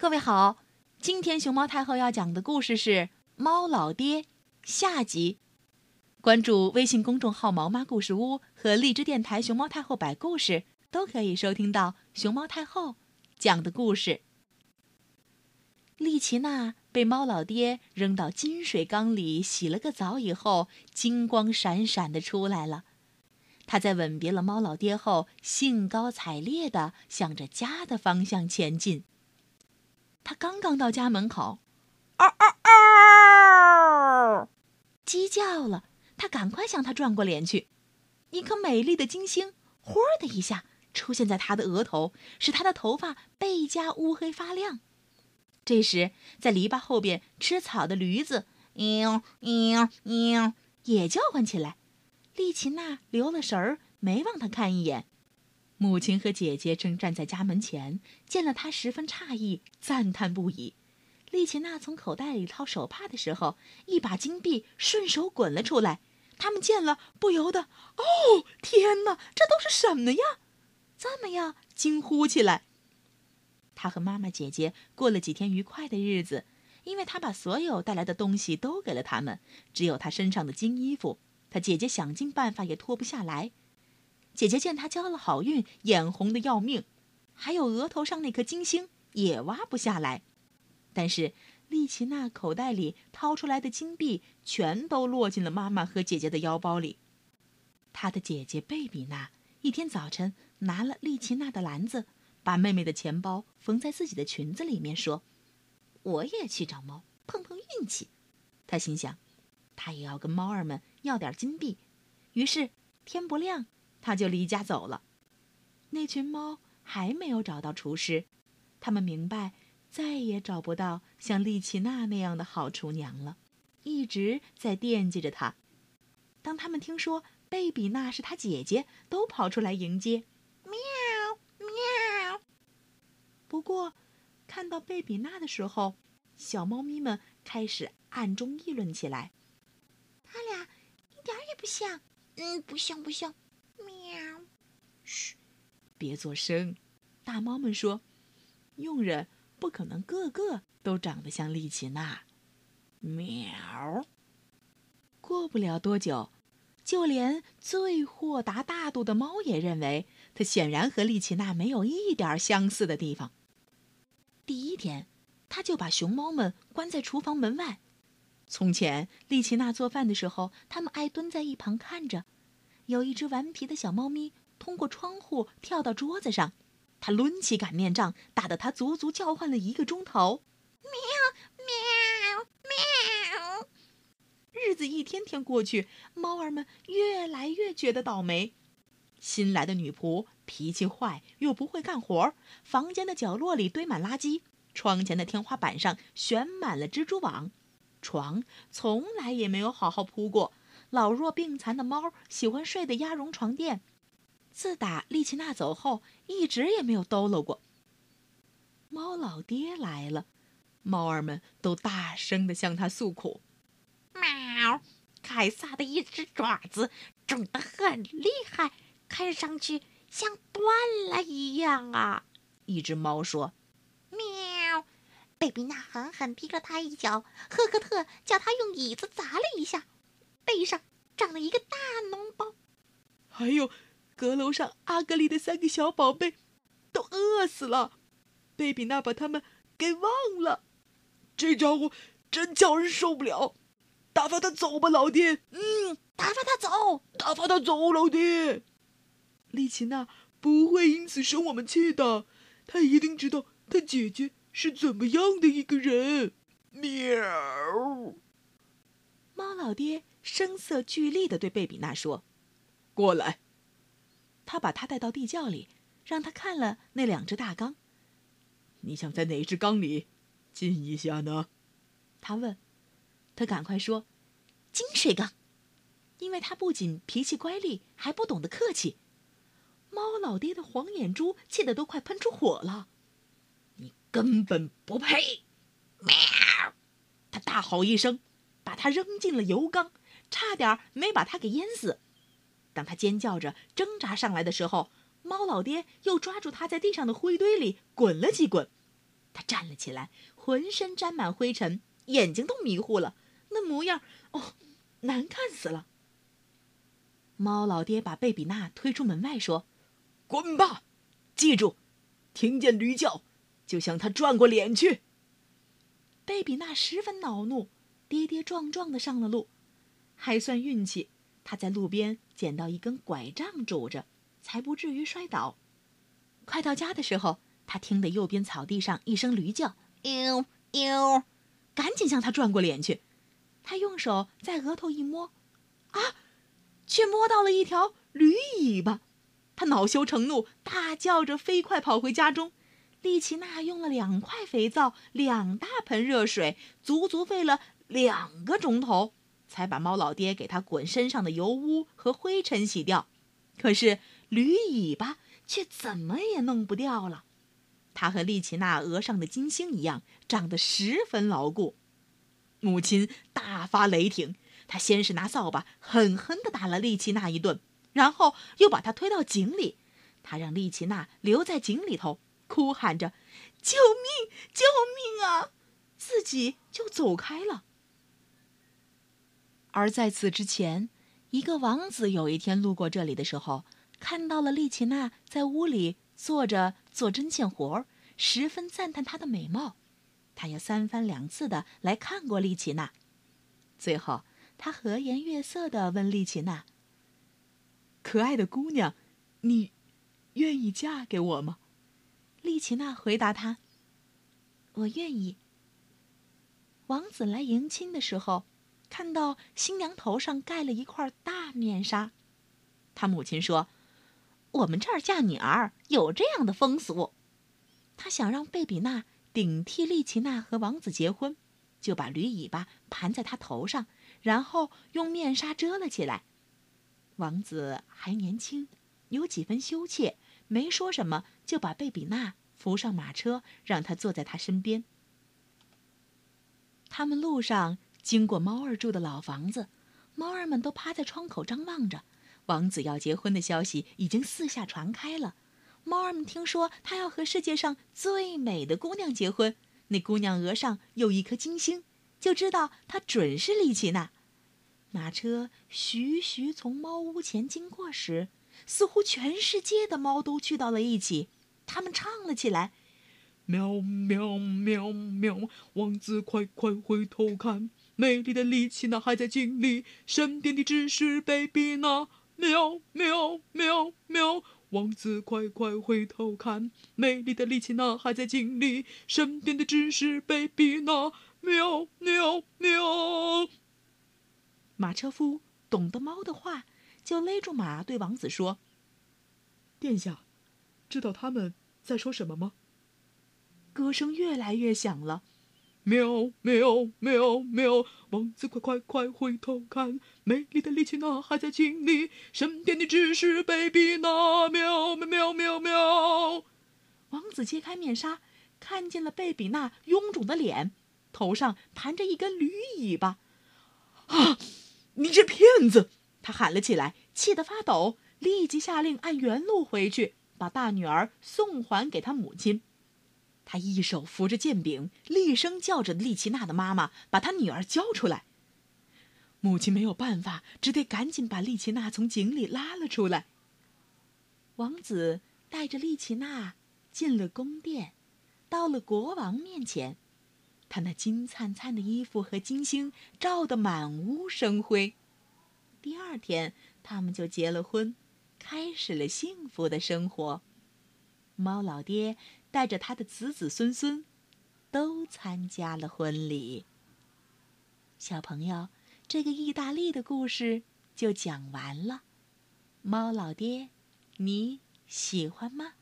各位好，今天熊猫太后要讲的故事是《猫老爹》下集。关注微信公众号“毛妈故事屋”和荔枝电台“熊猫太后摆故事”，都可以收听到熊猫太后讲的故事。丽奇娜被猫老爹扔到金水缸里洗了个澡以后，金光闪闪的出来了。她在吻别了猫老爹后，兴高采烈地向着家的方向前进。她刚刚到家门口，嗷嗷嗷，鸡叫了。他赶快向他转过脸去，一颗美丽的金星“呼”的一下出现在他的额头，使他的头发倍加乌黑发亮。这时，在篱笆后边吃草的驴子“嘤嘤嘤”也叫唤起来。丽奇娜留了神儿，没往他看一眼。母亲和姐姐正站在家门前，见了他十分诧异，赞叹不已。丽琴娜从口袋里掏手帕的时候，一把金币顺手滚了出来。他们见了，不由得“哦，天哪，这都是什么呀？”这么样惊呼起来。他和妈妈、姐姐过了几天愉快的日子，因为他把所有带来的东西都给了他们，只有他身上的金衣服，他姐姐想尽办法也脱不下来。姐姐见他交了好运，眼红的要命，还有额头上那颗金星也挖不下来。但是丽奇娜口袋里掏出来的金币全都落进了妈妈和姐姐的腰包里。她的姐姐贝比娜一天早晨拿了丽奇娜的篮子。把妹妹的钱包缝在自己的裙子里面，说：“我也去找猫碰碰运气。”她心想，她也要跟猫儿们要点金币。于是天不亮，他就离家走了。那群猫还没有找到厨师，他们明白再也找不到像丽奇娜那样的好厨娘了，一直在惦记着她。当他们听说贝比娜是他姐姐，都跑出来迎接。喵喵不过，看到贝比娜的时候，小猫咪们开始暗中议论起来。他俩一点也不像，嗯，不像不像。别作声。大猫们说，佣人不可能个个都长得像丽奇娜。喵！过不了多久，就连最豁达大度的猫也认为，它显然和丽奇娜没有一点相似的地方。第一天，他就把熊猫们关在厨房门外。从前，丽奇娜做饭的时候，他们爱蹲在一旁看着。有一只顽皮的小猫咪通过窗户跳到桌子上，它抡起擀面杖，打得它足足叫唤了一个钟头。喵喵喵！日子一天天过去，猫儿们越来越觉得倒霉。新来的女仆脾气坏，又不会干活房间的角落里堆满垃圾，窗前的天花板上悬满了蜘蛛网，床从来也没有好好铺过。老弱病残的猫喜欢睡的鸭绒床垫，自打丽奇娜走后，一直也没有抖搂过。猫老爹来了，猫儿们都大声地向他诉苦：“喵，凯撒的一只爪子肿得很厉害。”看上去像断了一样啊！一只猫说：“喵！”贝比娜狠狠踢了他一脚，赫克特叫他用椅子砸了一下，背上长了一个大脓包。还有，阁楼上阿格里的三个小宝贝都饿死了，贝比娜把他们给忘了。这家伙真叫人受不了！打发他走吧，老爹。嗯，打发他走，打发他走，老爹。丽奇娜不会因此生我们气的，她一定知道她姐姐是怎么样的一个人。喵！猫老爹声色俱厉地对贝比娜说：“过来。”他把他带到地窖里，让他看了那两只大缸。你想在哪只缸里进一下呢？他问。他赶快说：“金水缸，因为他不仅脾气乖戾，还不懂得客气。”猫老爹的黄眼珠气得都快喷出火了，你根本不配！喵！他大吼一声，把他扔进了油缸，差点没把他给淹死。当他尖叫着挣扎上来的时候，猫老爹又抓住他在地上的灰堆里滚了几滚。他站了起来，浑身沾满灰尘，眼睛都迷糊了，那模样哦，难看死了。猫老爹把贝比娜推出门外，说：“滚吧，记住，听见驴叫，就向他转过脸去。”贝比娜十分恼怒，跌跌撞撞的上了路，还算运气，他在路边捡到一根拐杖拄着，才不至于摔倒。快到家的时候，他听得右边草地上一声驴叫，“呦呦”，赶紧向他转过脸去。他用手在额头一摸，啊！却摸到了一条驴尾巴，他恼羞成怒，大叫着飞快跑回家中。丽奇娜用了两块肥皂、两大盆热水，足足费了两个钟头，才把猫老爹给他滚身上的油污和灰尘洗掉。可是驴尾巴却怎么也弄不掉了，它和丽奇娜额上的金星一样，长得十分牢固。母亲大发雷霆。他先是拿扫把狠狠地打了丽奇娜一顿，然后又把她推到井里。他让丽奇娜留在井里头，哭喊着：“救命！救命啊！”自己就走开了。而在此之前，一个王子有一天路过这里的时候，看到了丽奇娜在屋里坐着做针线活儿，十分赞叹她的美貌。他也三番两次的来看过丽奇娜，最后。他和颜悦色的问丽奇娜：“可爱的姑娘，你愿意嫁给我吗？”丽奇娜回答他：“我愿意。”王子来迎亲的时候，看到新娘头上盖了一块大面纱，他母亲说：“我们这儿嫁女儿有这样的风俗。”他想让贝比娜顶替丽奇娜和王子结婚，就把驴尾巴盘在她头上。然后用面纱遮了起来。王子还年轻，有几分羞怯，没说什么，就把贝比娜扶上马车，让她坐在他身边。他们路上经过猫儿住的老房子，猫儿们都趴在窗口张望着。王子要结婚的消息已经四下传开了。猫儿们听说他要和世界上最美的姑娘结婚，那姑娘额上有一颗金星。就知道他准是丽奇娜。马车徐徐从猫屋前经过时，似乎全世界的猫都聚到了一起，他们唱了起来：“喵喵喵喵，王子快快回头看，美丽的丽奇娜还在井里，身边的只是贝比娜。喵喵喵喵，王子快快回头看，美丽的丽奇娜还在井里，身边的只是贝比娜。”喵喵喵！马车夫懂得猫的话，就勒住马，对王子说：“殿下，知道他们在说什么吗？”歌声越来越响了，喵喵喵喵！王子快快快回头看，美丽的丽奇娜还在井里，身边的只是贝比娜。喵喵喵喵喵！王子揭开面纱，看见了贝比娜臃肿的脸。头上盘着一根驴尾巴，啊！你这骗子！他喊了起来，气得发抖，立即下令按原路回去，把大女儿送还给他母亲。他一手扶着剑柄，厉声叫着丽奇娜的妈妈把他女儿交出来。母亲没有办法，只得赶紧把丽奇娜从井里拉了出来。王子带着丽奇娜进了宫殿，到了国王面前。他那金灿灿的衣服和金星照得满屋生辉。第二天，他们就结了婚，开始了幸福的生活。猫老爹带着他的子子孙孙，都参加了婚礼。小朋友，这个意大利的故事就讲完了。猫老爹，你喜欢吗？